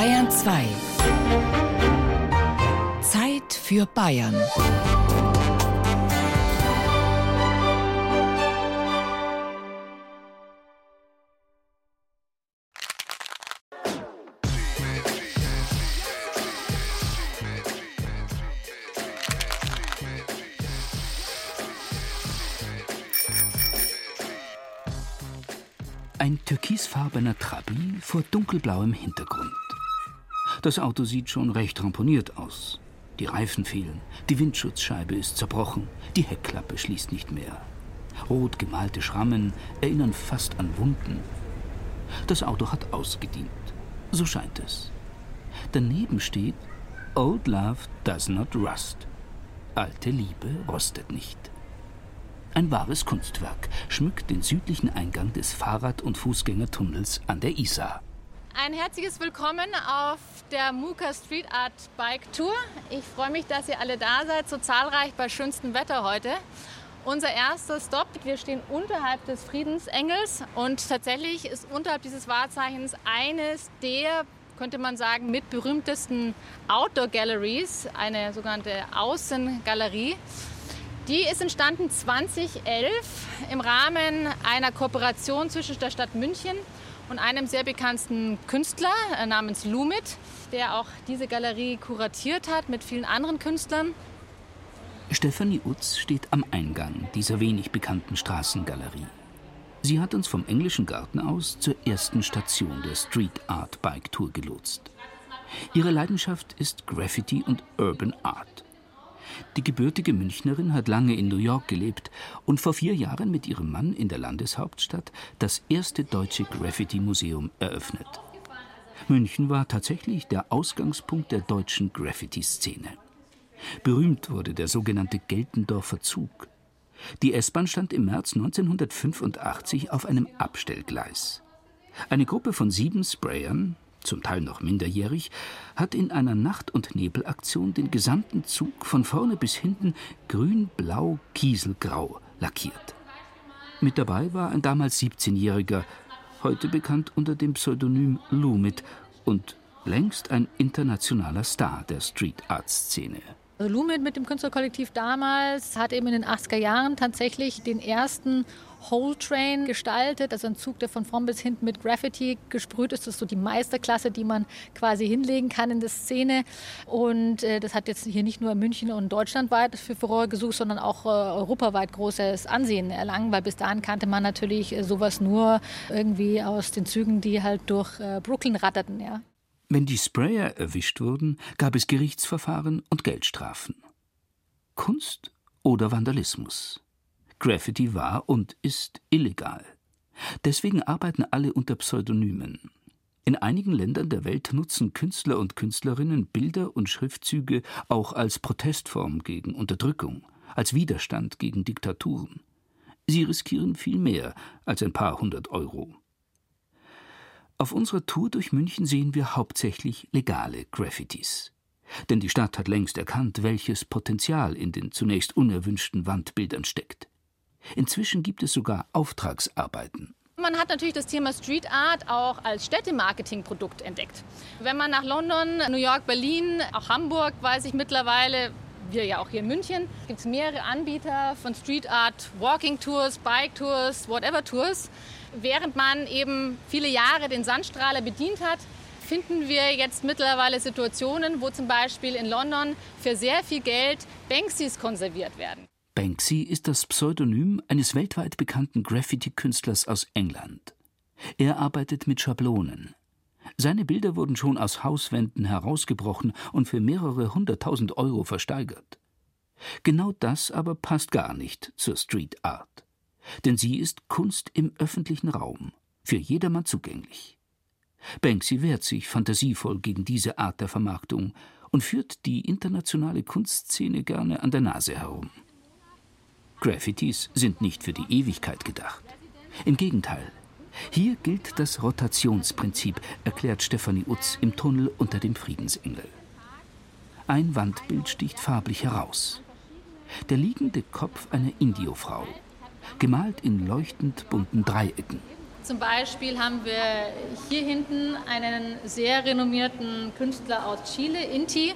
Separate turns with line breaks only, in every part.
Bayern 2. Zeit für Bayern.
Ein türkisfarbener Trabi vor dunkelblauem Hintergrund. Das Auto sieht schon recht ramponiert aus. Die Reifen fehlen, die Windschutzscheibe ist zerbrochen, die Heckklappe schließt nicht mehr. Rot gemalte Schrammen erinnern fast an Wunden. Das Auto hat ausgedient. So scheint es. Daneben steht Old Love does not rust. Alte Liebe rostet nicht. Ein wahres Kunstwerk schmückt den südlichen Eingang des Fahrrad- und Fußgängertunnels an der Isar.
Ein herzliches Willkommen auf der Muka Street Art Bike Tour. Ich freue mich, dass ihr alle da seid, so zahlreich bei schönstem Wetter heute. Unser erster Stop, wir stehen unterhalb des Friedensengels und tatsächlich ist unterhalb dieses Wahrzeichens eines der, könnte man sagen, mit berühmtesten Outdoor Galleries, eine sogenannte Außengalerie. Die ist entstanden 2011 im Rahmen einer Kooperation zwischen der Stadt München und einem sehr bekannten Künstler äh, namens Lumit, der auch diese Galerie kuratiert hat mit vielen anderen Künstlern.
Stefanie Utz steht am Eingang dieser wenig bekannten Straßengalerie. Sie hat uns vom englischen Garten aus zur ersten Station der Street Art Bike Tour gelotst. Ihre Leidenschaft ist Graffiti und Urban Art. Die gebürtige Münchnerin hat lange in New York gelebt und vor vier Jahren mit ihrem Mann in der Landeshauptstadt das erste deutsche Graffiti-Museum eröffnet. München war tatsächlich der Ausgangspunkt der deutschen Graffiti-Szene. Berühmt wurde der sogenannte Geltendorfer Zug. Die S-Bahn stand im März 1985 auf einem Abstellgleis. Eine Gruppe von sieben Sprayern, zum Teil noch minderjährig, hat in einer Nacht- und Nebelaktion den gesamten Zug von vorne bis hinten grün-blau-kieselgrau lackiert. Mit dabei war ein damals 17-Jähriger, heute bekannt unter dem Pseudonym Lumit und längst ein internationaler Star der Street Art Szene.
Also Lumit mit dem Künstlerkollektiv damals hat eben in den 80er Jahren tatsächlich den ersten Whole Train gestaltet, also ein Zug, der von vorn bis hinten mit Graffiti gesprüht ist. Das ist so die Meisterklasse, die man quasi hinlegen kann in der Szene. Und äh, das hat jetzt hier nicht nur in München und deutschlandweit für Furore gesucht, sondern auch äh, europaweit großes Ansehen erlangen, weil bis dahin kannte man natürlich äh, sowas nur irgendwie aus den Zügen, die halt durch äh, Brooklyn ratterten. Ja.
Wenn die Sprayer erwischt wurden, gab es Gerichtsverfahren und Geldstrafen. Kunst oder Vandalismus? Graffiti war und ist illegal. Deswegen arbeiten alle unter Pseudonymen. In einigen Ländern der Welt nutzen Künstler und Künstlerinnen Bilder und Schriftzüge auch als Protestform gegen Unterdrückung, als Widerstand gegen Diktaturen. Sie riskieren viel mehr als ein paar hundert Euro. Auf unserer Tour durch München sehen wir hauptsächlich legale Graffitis. Denn die Stadt hat längst erkannt, welches Potenzial in den zunächst unerwünschten Wandbildern steckt. Inzwischen gibt es sogar Auftragsarbeiten.
Man hat natürlich das Thema Street Art auch als Städtemarketingprodukt entdeckt. Wenn man nach London, New York, Berlin, auch Hamburg, weiß ich mittlerweile, wir ja auch hier in München, gibt es mehrere Anbieter von Street Art, Walking Tours, Bike Tours, whatever Tours. Während man eben viele Jahre den Sandstrahler bedient hat, finden wir jetzt mittlerweile Situationen, wo zum Beispiel in London für sehr viel Geld Banksys konserviert werden.
Banksy ist das Pseudonym eines weltweit bekannten Graffiti-Künstlers aus England. Er arbeitet mit Schablonen. Seine Bilder wurden schon aus Hauswänden herausgebrochen und für mehrere hunderttausend Euro versteigert. Genau das aber passt gar nicht zur Street Art. Denn sie ist Kunst im öffentlichen Raum, für jedermann zugänglich. Banksy wehrt sich fantasievoll gegen diese Art der Vermarktung und führt die internationale Kunstszene gerne an der Nase herum. Graffitis sind nicht für die Ewigkeit gedacht. Im Gegenteil. Hier gilt das Rotationsprinzip, erklärt Stefanie Utz im Tunnel unter dem Friedensengel. Ein Wandbild sticht farblich heraus. Der liegende Kopf einer Indiofrau, gemalt in leuchtend bunten Dreiecken.
Zum Beispiel haben wir hier hinten einen sehr renommierten Künstler aus Chile, Inti.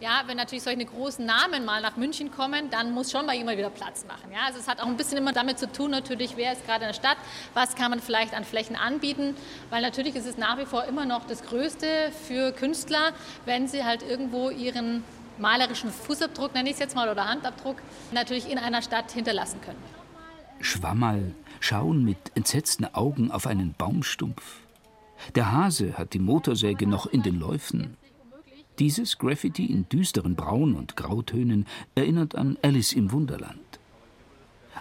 Ja, wenn natürlich solche großen Namen mal nach München kommen, dann muss schon mal jemand wieder Platz machen. Ja, also es hat auch ein bisschen immer damit zu tun, natürlich, wer ist gerade in der Stadt, was kann man vielleicht an Flächen anbieten, weil natürlich ist es nach wie vor immer noch das Größte für Künstler, wenn sie halt irgendwo ihren malerischen Fußabdruck, nenne ich es jetzt mal, oder Handabdruck, natürlich in einer Stadt hinterlassen können.
Schwammerl schauen mit entsetzten Augen auf einen Baumstumpf. Der Hase hat die Motorsäge noch in den Läufen. Dieses Graffiti in düsteren Braun- und Grautönen erinnert an Alice im Wunderland.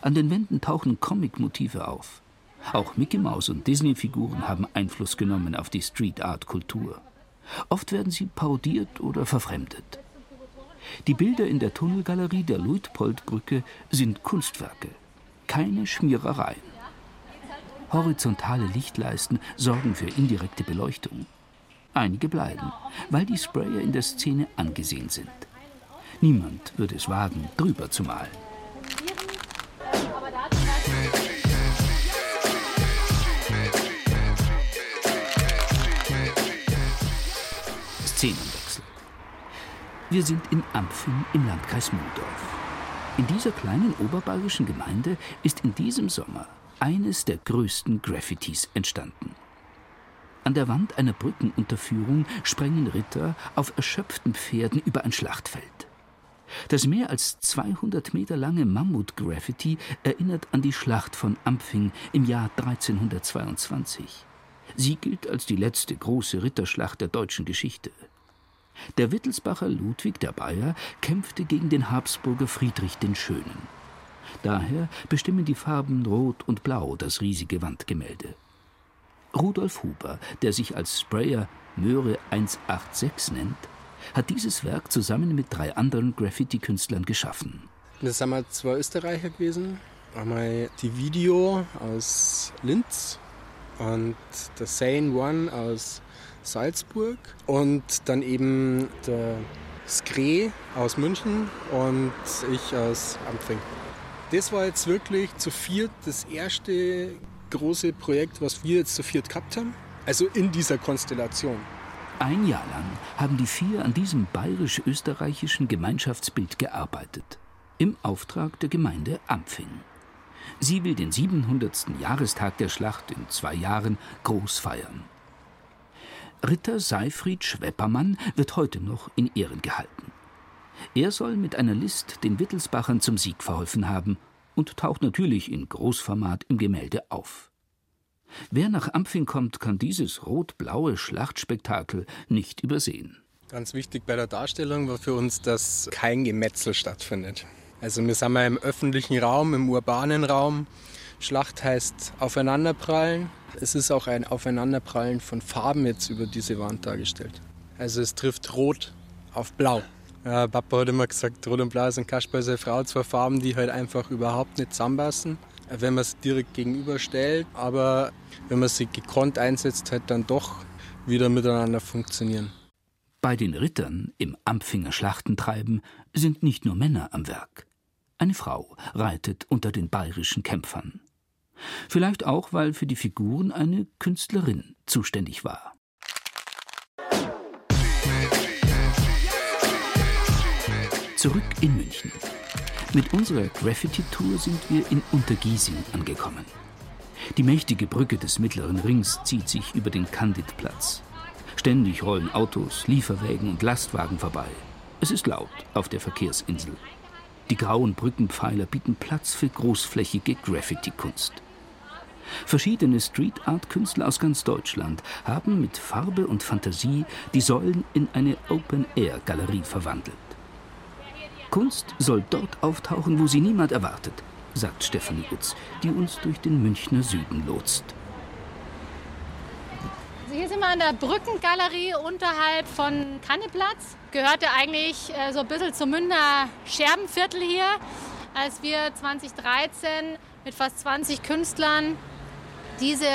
An den Wänden tauchen Comic-Motive auf. Auch Mickey Mouse und Disney-Figuren haben Einfluss genommen auf die Street-Art-Kultur. Oft werden sie parodiert oder verfremdet. Die Bilder in der Tunnelgalerie der Luitpoldbrücke sind Kunstwerke, keine Schmierereien. Horizontale Lichtleisten sorgen für indirekte Beleuchtung. Einige bleiben, weil die Sprayer in der Szene angesehen sind. Niemand würde es wagen, drüber zu malen. Szenenwechsel. Wir sind in Ampfen im Landkreis Muldorf. In dieser kleinen oberbayerischen Gemeinde ist in diesem Sommer eines der größten Graffitis entstanden. An der Wand einer Brückenunterführung sprengen Ritter auf erschöpften Pferden über ein Schlachtfeld. Das mehr als 200 Meter lange Mammut-Graffiti erinnert an die Schlacht von Ampfing im Jahr 1322. Sie gilt als die letzte große Ritterschlacht der deutschen Geschichte. Der Wittelsbacher Ludwig der Bayer kämpfte gegen den Habsburger Friedrich den Schönen. Daher bestimmen die Farben Rot und Blau das riesige Wandgemälde. Rudolf Huber, der sich als Sprayer Möhre 186 nennt, hat dieses Werk zusammen mit drei anderen Graffiti-Künstlern geschaffen.
Das sind wir zwei Österreicher gewesen. Einmal die Video aus Linz und der Sane One aus Salzburg und dann eben der Skre aus München und ich aus Ampfing. Das war jetzt wirklich zu viert das erste große Projekt, was wir jetzt zu viert gehabt haben. Also in dieser Konstellation.
Ein Jahr lang haben die vier an diesem bayerisch-österreichischen Gemeinschaftsbild gearbeitet. Im Auftrag der Gemeinde Ampfing. Sie will den 700. Jahrestag der Schlacht in zwei Jahren groß feiern. Ritter Seifried Schweppermann wird heute noch in Ehren gehalten. Er soll mit einer List den Wittelsbachern zum Sieg verholfen haben und taucht natürlich in Großformat im Gemälde auf. Wer nach Ampfing kommt, kann dieses rot-blaue Schlachtspektakel nicht übersehen.
Ganz wichtig bei der Darstellung war für uns, dass kein Gemetzel stattfindet. Also wir sind mal im öffentlichen Raum, im urbanen Raum. Schlacht heißt aufeinanderprallen. Es ist auch ein Aufeinanderprallen von Farben jetzt über diese Wand dargestellt. Also es trifft Rot auf Blau. Ja, Papa hat immer gesagt, Rot und Blau sind Kasper seine Frau, zwei Farben, die halt einfach überhaupt nicht zusammenpassen, wenn man es direkt gegenüberstellt. Aber wenn man sie gekonnt einsetzt, halt dann doch wieder miteinander funktionieren.
Bei den Rittern im Ampfinger Schlachtentreiben sind nicht nur Männer am Werk. Eine Frau reitet unter den bayerischen Kämpfern. Vielleicht auch, weil für die Figuren eine Künstlerin zuständig war. Zurück in München. Mit unserer Graffiti-Tour sind wir in Untergiesing angekommen. Die mächtige Brücke des Mittleren Rings zieht sich über den Candidplatz. Ständig rollen Autos, Lieferwägen und Lastwagen vorbei. Es ist laut auf der Verkehrsinsel. Die grauen Brückenpfeiler bieten Platz für großflächige Graffiti-Kunst. Verschiedene Street-Art-Künstler aus ganz Deutschland haben mit Farbe und Fantasie die Säulen in eine Open-Air-Galerie verwandelt. Kunst soll dort auftauchen, wo sie niemand erwartet, sagt Stefanie Utz, die uns durch den Münchner Süden lotst.
Also hier sind wir an der Brückengalerie unterhalb von Kanneplatz. Gehörte eigentlich äh, so ein bisschen zum Münder Scherbenviertel hier. Als wir 2013 mit fast 20 Künstlern diese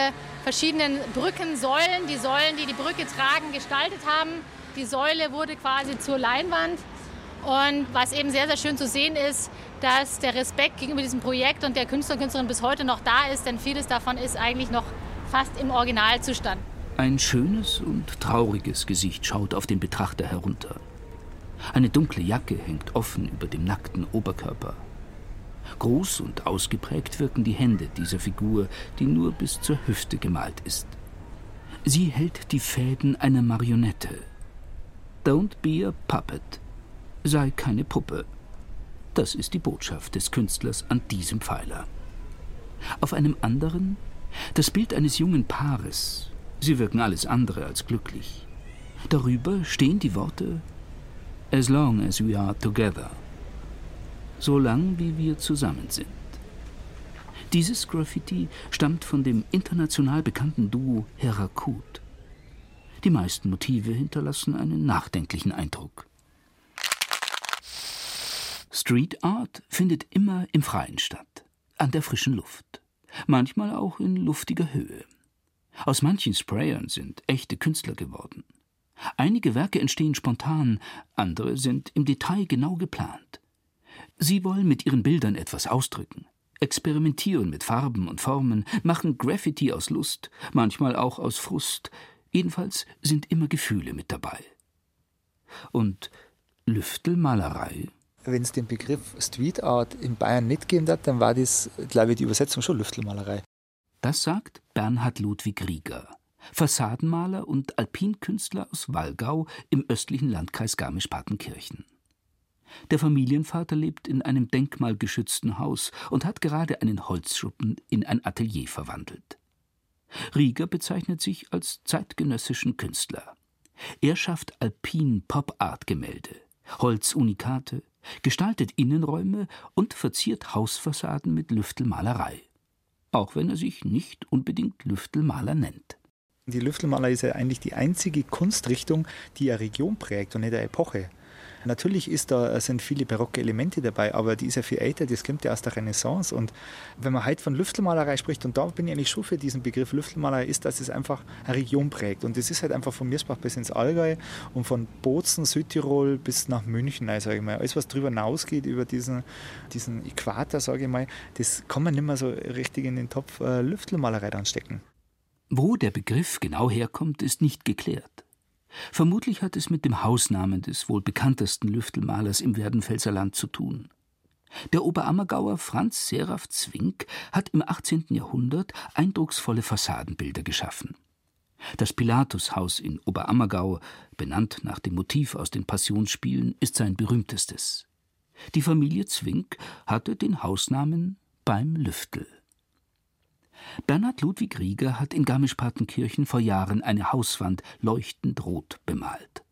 verschiedenen Brückensäulen, die Säulen, die die Brücke tragen, gestaltet haben. Die Säule wurde quasi zur Leinwand und was eben sehr, sehr schön zu sehen ist, dass der Respekt gegenüber diesem Projekt und der Künstler und Künstlerin bis heute noch da ist, denn vieles davon ist eigentlich noch fast im Originalzustand.
Ein schönes und trauriges Gesicht schaut auf den Betrachter herunter. Eine dunkle Jacke hängt offen über dem nackten Oberkörper. Groß und ausgeprägt wirken die Hände dieser Figur, die nur bis zur Hüfte gemalt ist. Sie hält die Fäden einer Marionette. Don't be a puppet. Sei keine Puppe. Das ist die Botschaft des Künstlers an diesem Pfeiler. Auf einem anderen das Bild eines jungen Paares. Sie wirken alles andere als glücklich. Darüber stehen die Worte As long as we are together. So lang wie wir zusammen sind. Dieses Graffiti stammt von dem international bekannten Duo Herakut. Die meisten Motive hinterlassen einen nachdenklichen Eindruck. Street Art findet immer im Freien statt, an der frischen Luft, manchmal auch in luftiger Höhe. Aus manchen Sprayern sind echte Künstler geworden. Einige Werke entstehen spontan, andere sind im Detail genau geplant. Sie wollen mit ihren Bildern etwas ausdrücken, experimentieren mit Farben und Formen, machen Graffiti aus Lust, manchmal auch aus Frust, jedenfalls sind immer Gefühle mit dabei. Und Lüftelmalerei?
Wenn es den Begriff Street Art in Bayern nicht gegeben hat, dann war das, glaube ich, die Übersetzung schon Lüftelmalerei.
Das sagt Bernhard Ludwig Rieger, Fassadenmaler und Alpinkünstler aus Wallgau im östlichen Landkreis Garmisch-Partenkirchen. Der Familienvater lebt in einem denkmalgeschützten Haus und hat gerade einen Holzschuppen in ein Atelier verwandelt. Rieger bezeichnet sich als zeitgenössischen Künstler. Er schafft Alpin-Pop-Art-Gemälde, Holzunikate, gestaltet Innenräume und verziert Hausfassaden mit Lüftelmalerei. Auch wenn er sich nicht unbedingt Lüftelmaler nennt.
Die Lüftelmaler ist ja eigentlich die einzige Kunstrichtung, die eine Region prägt und nicht eine Epoche. Natürlich ist da, sind viele barocke Elemente dabei, aber die ist ja viel älter, das kommt ja aus der Renaissance. Und wenn man heute von Lüftelmalerei spricht, und da bin ich eigentlich schon für diesen Begriff Lüftelmalerei, ist, dass es einfach eine Region prägt. Und das ist halt einfach von Mirsbach bis ins Allgäu und von Bozen, Südtirol bis nach München, sage ich mal. Alles, was darüber hinausgeht, über diesen, diesen Äquator, sage ich mal, das kann man nicht mehr so richtig in den Topf äh, Lüftelmalerei dann stecken.
Wo der Begriff genau herkommt, ist nicht geklärt. Vermutlich hat es mit dem Hausnamen des wohl bekanntesten Lüftelmalers im Werdenfelser Land zu tun. Der Oberammergauer Franz Seraph Zwink hat im 18. Jahrhundert eindrucksvolle Fassadenbilder geschaffen. Das Pilatushaus in Oberammergau, benannt nach dem Motiv aus den Passionsspielen, ist sein berühmtestes. Die Familie Zwink hatte den Hausnamen beim Lüftel. Bernhard Ludwig Rieger hat in Garmisch-Partenkirchen vor Jahren eine Hauswand leuchtend rot bemalt.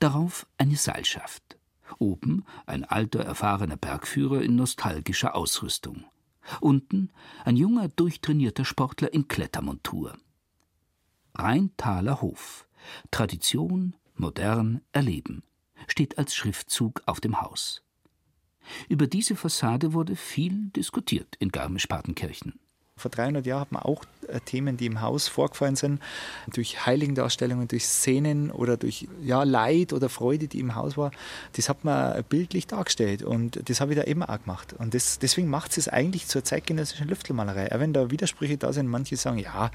Darauf eine Seilschaft. Oben ein alter, erfahrener Bergführer in nostalgischer Ausrüstung. Unten ein junger, durchtrainierter Sportler in Klettermontur. Rheintaler Hof. Tradition, modern, erleben. Steht als Schriftzug auf dem Haus. Über diese Fassade wurde viel diskutiert in Garmisch-Partenkirchen.
Vor 300 Jahren hat man auch äh, Themen, die im Haus vorgefallen sind, durch Heiligendarstellungen, durch Szenen oder durch ja, Leid oder Freude, die im Haus war, das hat man bildlich dargestellt und das habe ich da eben auch gemacht. Und das, deswegen macht es eigentlich zur zeitgenössischen Lüftelmalerei. Auch wenn da Widersprüche da sind, manche sagen, ja,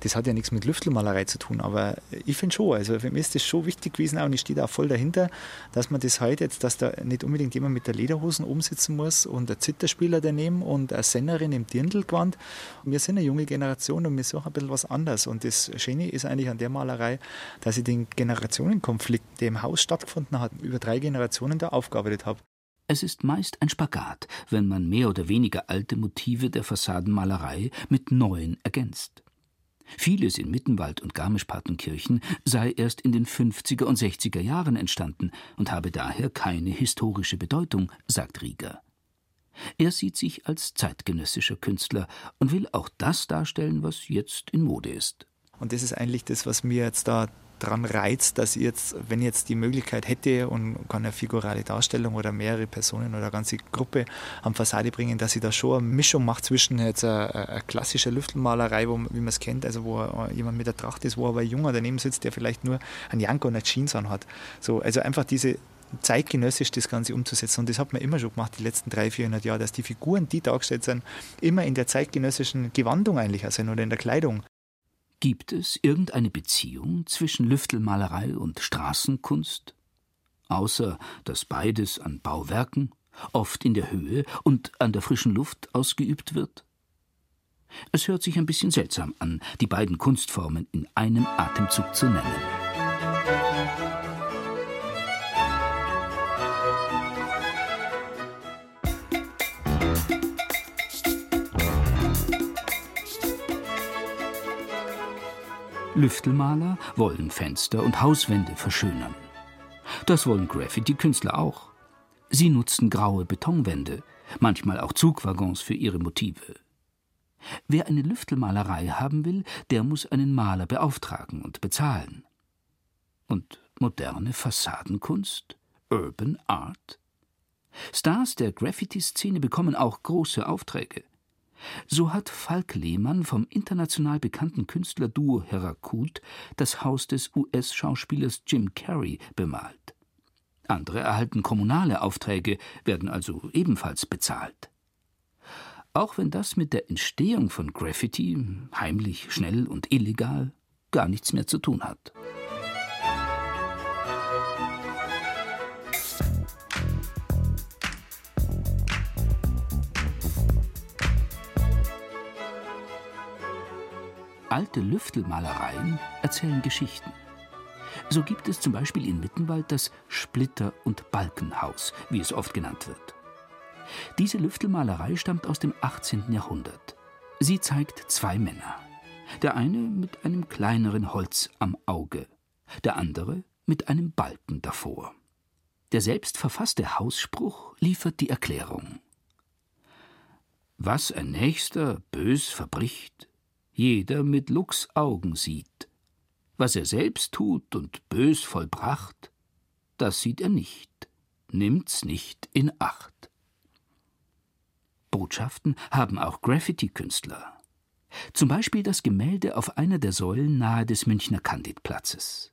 das hat ja nichts mit Lüftelmalerei zu tun, aber ich finde schon, also für mich ist das schon wichtig gewesen und ich stehe da voll dahinter, dass man das heute jetzt, dass da nicht unbedingt jemand mit der Lederhosen umsitzen muss und ein Zitterspieler daneben und eine Sennerin im Dirndlgewand. Wir sind eine junge Generation und wir suchen ein bisschen was anderes. Und das Schöne ist eigentlich an der Malerei, dass ich den Generationenkonflikt, der im Haus stattgefunden hat, über drei Generationen da aufgearbeitet habe.
Es ist meist ein Spagat, wenn man mehr oder weniger alte Motive der Fassadenmalerei mit neuen ergänzt. Vieles in Mittenwald und Garmisch-Partenkirchen sei erst in den 50er und 60er Jahren entstanden und habe daher keine historische Bedeutung, sagt Rieger. Er sieht sich als zeitgenössischer Künstler und will auch das darstellen, was jetzt in Mode ist.
Und das ist eigentlich das, was mir jetzt da dran reizt, dass ich jetzt, wenn ich jetzt die Möglichkeit hätte und kann eine figurale Darstellung oder mehrere Personen oder eine ganze Gruppe am Fassade bringen, dass ich da schon eine Mischung mache zwischen jetzt einer, klassischen Lüftelmalerei, wo, wie man es kennt, also wo jemand mit der Tracht ist, wo aber ein Junger daneben sitzt, der vielleicht nur einen Janko und eine Jeans anhat. So, also einfach diese zeitgenössisch das Ganze umzusetzen. Und das hat man immer schon gemacht, die letzten 300, 400 Jahre, dass die Figuren, die dargestellt sind, immer in der zeitgenössischen Gewandung eigentlich sind oder in der Kleidung.
Gibt es irgendeine Beziehung zwischen Lüftelmalerei und Straßenkunst? Außer dass beides an Bauwerken, oft in der Höhe und an der frischen Luft ausgeübt wird? Es hört sich ein bisschen seltsam an, die beiden Kunstformen in einem Atemzug zu nennen. Lüftelmaler wollen Fenster und Hauswände verschönern. Das wollen Graffiti-Künstler auch. Sie nutzen graue Betonwände, manchmal auch Zugwaggons für ihre Motive. Wer eine Lüftelmalerei haben will, der muss einen Maler beauftragen und bezahlen. Und moderne Fassadenkunst? Urban Art? Stars der Graffiti-Szene bekommen auch große Aufträge. So hat Falk Lehmann vom international bekannten Künstlerduo Herakut das Haus des US-Schauspielers Jim Carrey bemalt. Andere erhalten kommunale Aufträge, werden also ebenfalls bezahlt. Auch wenn das mit der Entstehung von Graffiti, heimlich, schnell und illegal, gar nichts mehr zu tun hat. Alte Lüftelmalereien erzählen Geschichten. So gibt es zum Beispiel in Mittenwald das Splitter- und Balkenhaus, wie es oft genannt wird. Diese Lüftelmalerei stammt aus dem 18. Jahrhundert. Sie zeigt zwei Männer. Der eine mit einem kleineren Holz am Auge, der andere mit einem Balken davor. Der selbst verfasste Hausspruch liefert die Erklärung. Was ein Nächster bös verbricht, jeder mit Lux Augen sieht. Was er selbst tut und bös vollbracht, das sieht er nicht, nimmt's nicht in Acht. Botschaften haben auch Graffiti-Künstler. Zum Beispiel das Gemälde auf einer der Säulen nahe des Münchner Candidplatzes.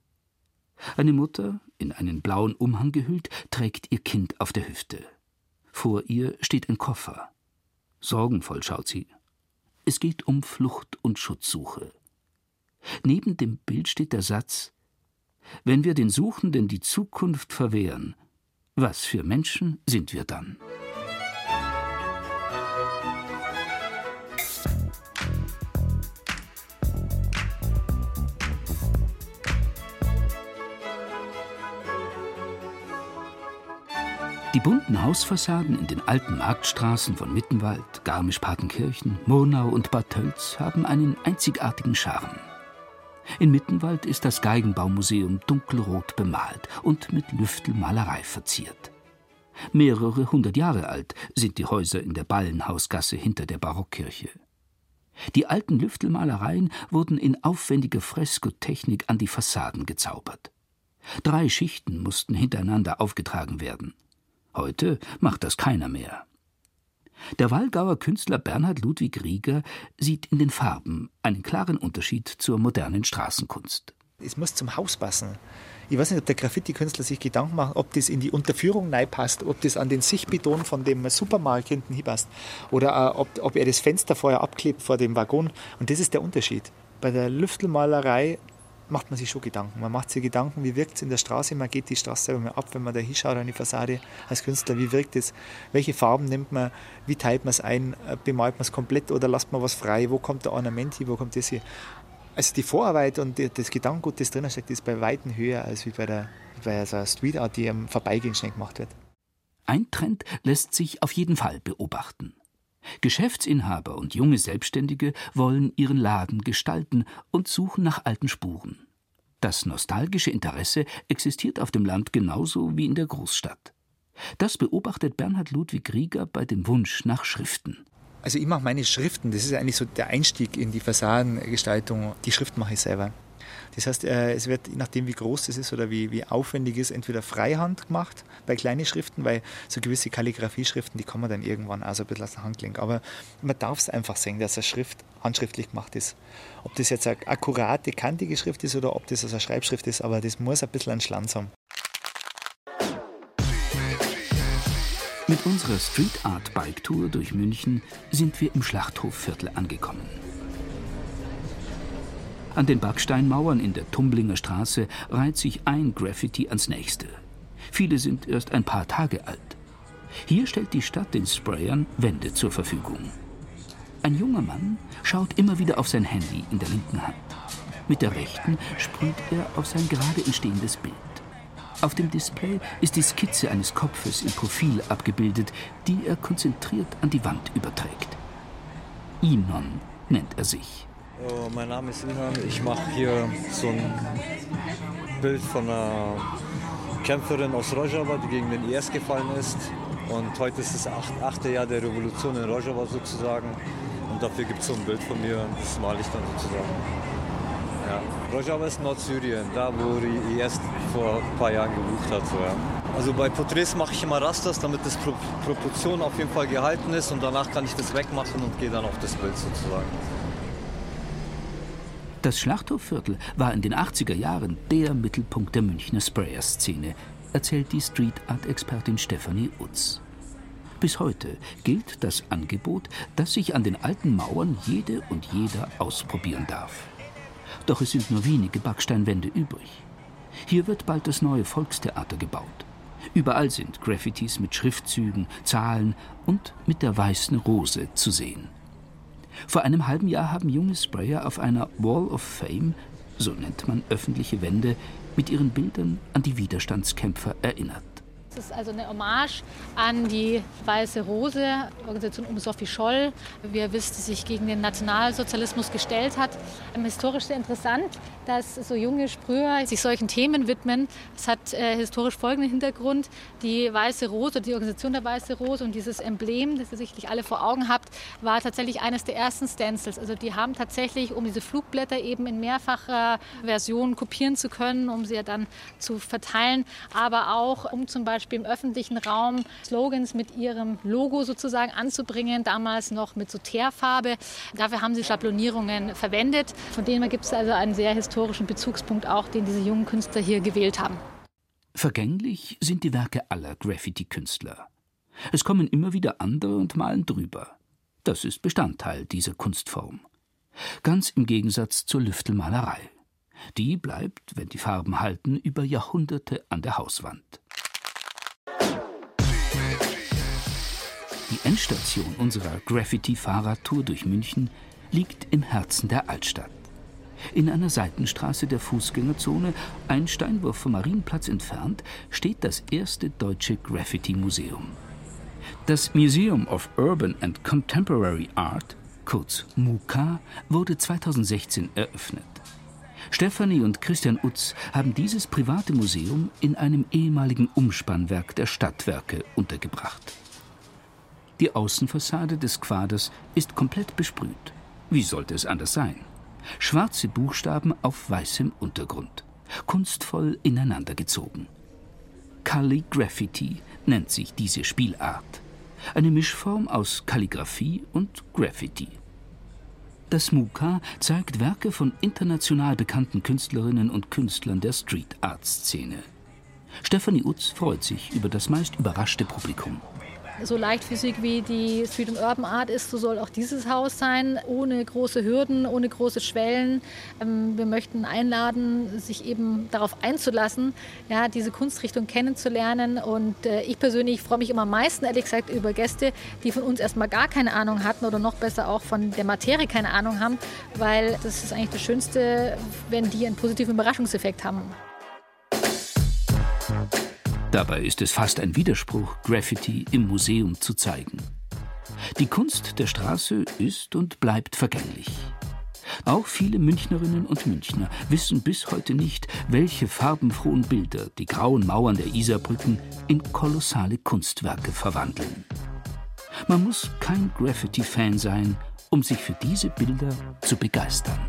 Eine Mutter, in einen blauen Umhang gehüllt, trägt ihr Kind auf der Hüfte. Vor ihr steht ein Koffer. Sorgenvoll schaut sie. Es geht um Flucht und Schutzsuche. Neben dem Bild steht der Satz Wenn wir den Suchenden die Zukunft verwehren, was für Menschen sind wir dann? Die bunten Hausfassaden in den alten Marktstraßen von Mittenwald, Garmisch-Partenkirchen, Murnau und Bad Tölz haben einen einzigartigen Charme. In Mittenwald ist das Geigenbaumuseum dunkelrot bemalt und mit Lüftelmalerei verziert. Mehrere hundert Jahre alt sind die Häuser in der Ballenhausgasse hinter der Barockkirche. Die alten Lüftelmalereien wurden in aufwendiger Freskotechnik an die Fassaden gezaubert. Drei Schichten mussten hintereinander aufgetragen werden. Heute macht das keiner mehr. Der Wallgauer Künstler Bernhard Ludwig Rieger sieht in den Farben einen klaren Unterschied zur modernen Straßenkunst.
Es muss zum Haus passen. Ich weiß nicht, ob der Graffiti-Künstler sich Gedanken macht, ob das in die Unterführung passt, ob das an den Sichtbeton von dem Supermarkt hinten hinpasst oder ob, ob er das Fenster vorher abklebt vor dem Waggon. Und das ist der Unterschied. Bei der Lüftelmalerei macht man sich schon Gedanken. Man macht sich Gedanken, wie wirkt es in der Straße, man geht die Straße selber ab, wenn man da hinschaut an die Fassade als Künstler, wie wirkt es, welche Farben nimmt man, wie teilt man es ein, äh, bemalt man es komplett oder lasst man was frei, wo kommt der Ornament hin, wo kommt das hier. Also die Vorarbeit und das Gedankengut, das drin steckt, ist bei weitem höher als wie bei der bei so einer Street Art, die am Vorbeigehen schnell gemacht wird.
Ein Trend lässt sich auf jeden Fall beobachten. Geschäftsinhaber und junge Selbstständige wollen ihren Laden gestalten und suchen nach alten Spuren. Das nostalgische Interesse existiert auf dem Land genauso wie in der Großstadt. Das beobachtet Bernhard Ludwig Rieger bei dem Wunsch nach Schriften.
Also ich mache meine Schriften, das ist eigentlich so der Einstieg in die Fassadengestaltung. Die Schrift mache ich selber. Das heißt, äh, es wird, je nachdem wie groß es ist oder wie, wie aufwendig es ist, entweder Freihand gemacht bei kleinen Schriften, weil so gewisse Kalligrafie-Schriften, die kann man dann irgendwann auch so ein bisschen aus der Hand legen. Aber man darf es einfach sehen, dass eine Schrift handschriftlich gemacht ist. Ob das jetzt eine akkurate, kantige Schrift ist oder ob das also eine Schreibschrift ist, aber das muss ein bisschen einen Schlanz haben.
Mit unserer Street Art Bike Tour durch München sind wir im Schlachthofviertel angekommen. An den Backsteinmauern in der Tumblinger Straße reiht sich ein Graffiti ans nächste. Viele sind erst ein paar Tage alt. Hier stellt die Stadt den Sprayern Wände zur Verfügung. Ein junger Mann schaut immer wieder auf sein Handy in der linken Hand. Mit der rechten sprüht er auf sein gerade entstehendes Bild. Auf dem Display ist die Skizze eines Kopfes im Profil abgebildet, die er konzentriert an die Wand überträgt. Inon nennt er sich.
Oh, mein Name ist Inon. Ich mache hier so ein Bild von einer Kämpferin aus Rojava, die gegen den IS gefallen ist. Und heute ist das achte Jahr der Revolution in Rojava sozusagen. Und dafür gibt es so ein Bild von mir und das male ich dann sozusagen. Ja. Rojava ist Nordsyrien, da wo die IS vor ein paar Jahren gebucht hat. So, ja. Also bei Porträts mache ich immer Rasters, damit das Pro Proportion auf jeden Fall gehalten ist und danach kann ich das wegmachen und gehe dann auf das Bild sozusagen.
Das Schlachthofviertel war in den 80er Jahren der Mittelpunkt der Münchner Sprayer-Szene, erzählt die Street Art-Expertin Stefanie Utz. Bis heute gilt das Angebot, dass sich an den alten Mauern jede und jeder ausprobieren darf. Doch es sind nur wenige Backsteinwände übrig. Hier wird bald das neue Volkstheater gebaut. Überall sind Graffitis mit Schriftzügen, Zahlen und mit der weißen Rose zu sehen. Vor einem halben Jahr haben junge Sprayer auf einer Wall of Fame, so nennt man öffentliche Wände, mit ihren Bildern an die Widerstandskämpfer erinnert.
Es ist also eine Hommage an die Weiße Rose, Organisation um Sophie Scholl. Wie ihr wisst, die sich gegen den Nationalsozialismus gestellt hat. Historisch sehr interessant, dass so junge Sprüher sich solchen Themen widmen. Es hat äh, historisch folgenden Hintergrund. Die Weiße Rose, die Organisation der Weiße Rose und dieses Emblem, das ihr sicherlich alle vor Augen habt, war tatsächlich eines der ersten Stencils. Also die haben tatsächlich, um diese Flugblätter eben in mehrfacher Version kopieren zu können, um sie ja dann zu verteilen, aber auch um zum Beispiel Beispiel im öffentlichen Raum Slogans mit ihrem Logo sozusagen anzubringen, damals noch mit so Teerfarbe. Dafür haben sie Schablonierungen verwendet. Von denen gibt es also einen sehr historischen Bezugspunkt auch, den diese jungen Künstler hier gewählt haben.
Vergänglich sind die Werke aller Graffiti-Künstler. Es kommen immer wieder andere und malen drüber. Das ist Bestandteil dieser Kunstform. Ganz im Gegensatz zur Lüftelmalerei. Die bleibt, wenn die Farben halten, über Jahrhunderte an der Hauswand. Die Endstation unserer Graffiti-Fahrradtour durch München liegt im Herzen der Altstadt. In einer Seitenstraße der Fußgängerzone, ein Steinwurf vom Marienplatz entfernt, steht das erste deutsche Graffiti-Museum. Das Museum of Urban and Contemporary Art, kurz MUCA, wurde 2016 eröffnet. Stefanie und Christian Utz haben dieses private Museum in einem ehemaligen Umspannwerk der Stadtwerke untergebracht. Die Außenfassade des Quaders ist komplett besprüht. Wie sollte es anders sein? Schwarze Buchstaben auf weißem Untergrund, kunstvoll ineinandergezogen. Calligraffiti nennt sich diese Spielart. Eine Mischform aus Kalligraphie und Graffiti. Das MUCA zeigt Werke von international bekannten Künstlerinnen und Künstlern der Street Art Szene. Stefanie Utz freut sich über das meist überraschte Publikum
so leichtfüßig wie die Street and Urban Art ist, so soll auch dieses Haus sein, ohne große Hürden, ohne große Schwellen. Ähm, wir möchten einladen, sich eben darauf einzulassen, ja, diese Kunstrichtung kennenzulernen. Und äh, ich persönlich freue mich immer am meisten, ehrlich gesagt, über Gäste, die von uns erstmal gar keine Ahnung hatten oder noch besser auch von der Materie keine Ahnung haben, weil das ist eigentlich das Schönste, wenn die einen positiven Überraschungseffekt haben.
Dabei ist es fast ein Widerspruch, Graffiti im Museum zu zeigen. Die Kunst der Straße ist und bleibt vergänglich. Auch viele Münchnerinnen und Münchner wissen bis heute nicht, welche farbenfrohen Bilder die grauen Mauern der Isarbrücken in kolossale Kunstwerke verwandeln. Man muss kein Graffiti-Fan sein, um sich für diese Bilder zu begeistern.